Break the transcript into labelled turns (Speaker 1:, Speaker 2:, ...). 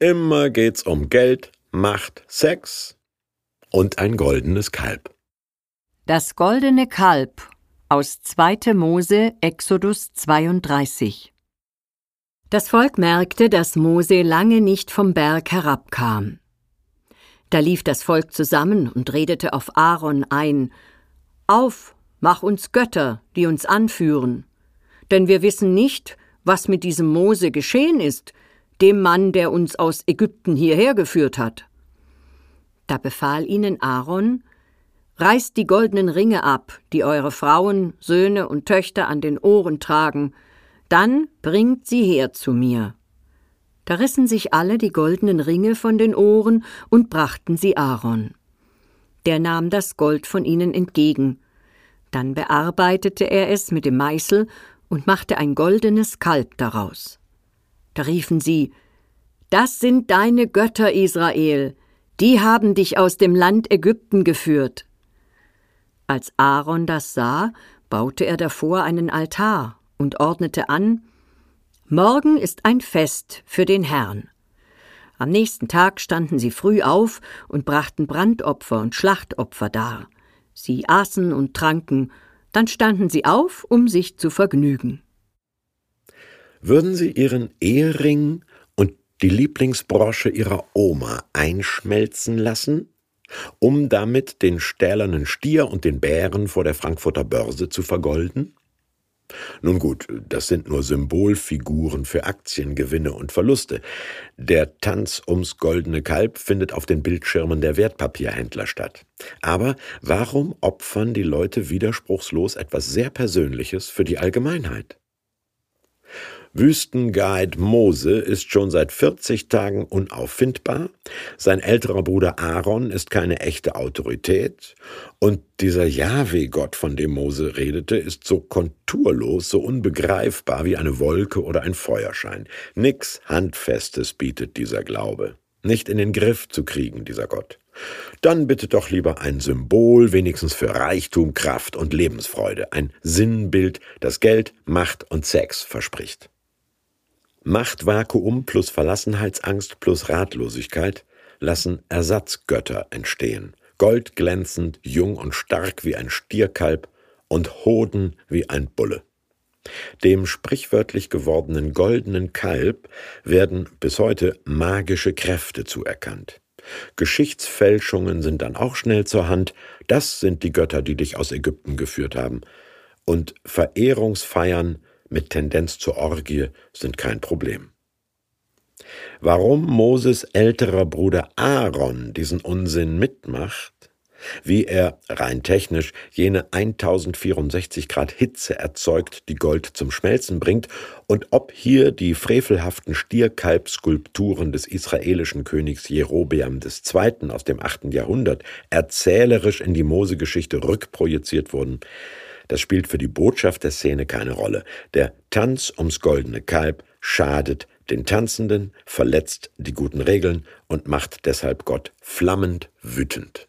Speaker 1: Immer geht's um Geld, Macht, Sex und ein goldenes Kalb.
Speaker 2: Das goldene Kalb aus 2. Mose Exodus 32 Das Volk merkte, dass Mose lange nicht vom Berg herabkam. Da lief das Volk zusammen und redete auf Aaron ein Auf, mach uns Götter, die uns anführen, denn wir wissen nicht, was mit diesem Mose geschehen ist, dem Mann, der uns aus Ägypten hierher geführt hat. Da befahl ihnen Aaron, Reißt die goldenen Ringe ab, die eure Frauen, Söhne und Töchter an den Ohren tragen, dann bringt sie her zu mir. Da rissen sich alle die goldenen Ringe von den Ohren und brachten sie Aaron. Der nahm das Gold von ihnen entgegen. Dann bearbeitete er es mit dem Meißel und machte ein goldenes Kalb daraus. Da riefen sie Das sind deine Götter, Israel, die haben dich aus dem Land Ägypten geführt. Als Aaron das sah, baute er davor einen Altar und ordnete an Morgen ist ein Fest für den Herrn. Am nächsten Tag standen sie früh auf und brachten Brandopfer und Schlachtopfer dar. Sie aßen und tranken, dann standen sie auf, um sich zu vergnügen.
Speaker 1: Würden Sie Ihren Ehering und die Lieblingsbrosche Ihrer Oma einschmelzen lassen, um damit den stählernen Stier und den Bären vor der Frankfurter Börse zu vergolden? Nun gut, das sind nur Symbolfiguren für Aktiengewinne und Verluste. Der Tanz ums goldene Kalb findet auf den Bildschirmen der Wertpapierhändler statt. Aber warum opfern die Leute widerspruchslos etwas sehr Persönliches für die Allgemeinheit? Wüstenguide Mose ist schon seit 40 Tagen unauffindbar, sein älterer Bruder Aaron ist keine echte Autorität und dieser Jahwe-Gott, von dem Mose redete, ist so konturlos, so unbegreifbar wie eine Wolke oder ein Feuerschein. Nix Handfestes bietet dieser Glaube. Nicht in den Griff zu kriegen, dieser Gott. Dann bitte doch lieber ein Symbol, wenigstens für Reichtum, Kraft und Lebensfreude, ein Sinnbild, das Geld, Macht und Sex verspricht. Machtvakuum plus Verlassenheitsangst plus Ratlosigkeit lassen Ersatzgötter entstehen, goldglänzend, jung und stark wie ein Stierkalb und hoden wie ein Bulle. Dem sprichwörtlich gewordenen goldenen Kalb werden bis heute magische Kräfte zuerkannt. Geschichtsfälschungen sind dann auch schnell zur Hand, das sind die Götter, die dich aus Ägypten geführt haben. Und Verehrungsfeiern mit Tendenz zur Orgie sind kein Problem. Warum Moses älterer Bruder Aaron diesen Unsinn mitmacht, wie er rein technisch jene 1064 Grad Hitze erzeugt, die Gold zum Schmelzen bringt, und ob hier die frevelhaften Stierkalbskulpturen des israelischen Königs Jerobeam II. aus dem 8. Jahrhundert erzählerisch in die Mose-Geschichte rückprojiziert wurden, das spielt für die Botschaft der Szene keine Rolle. Der Tanz ums goldene Kalb schadet den Tanzenden, verletzt die guten Regeln und macht deshalb Gott flammend wütend.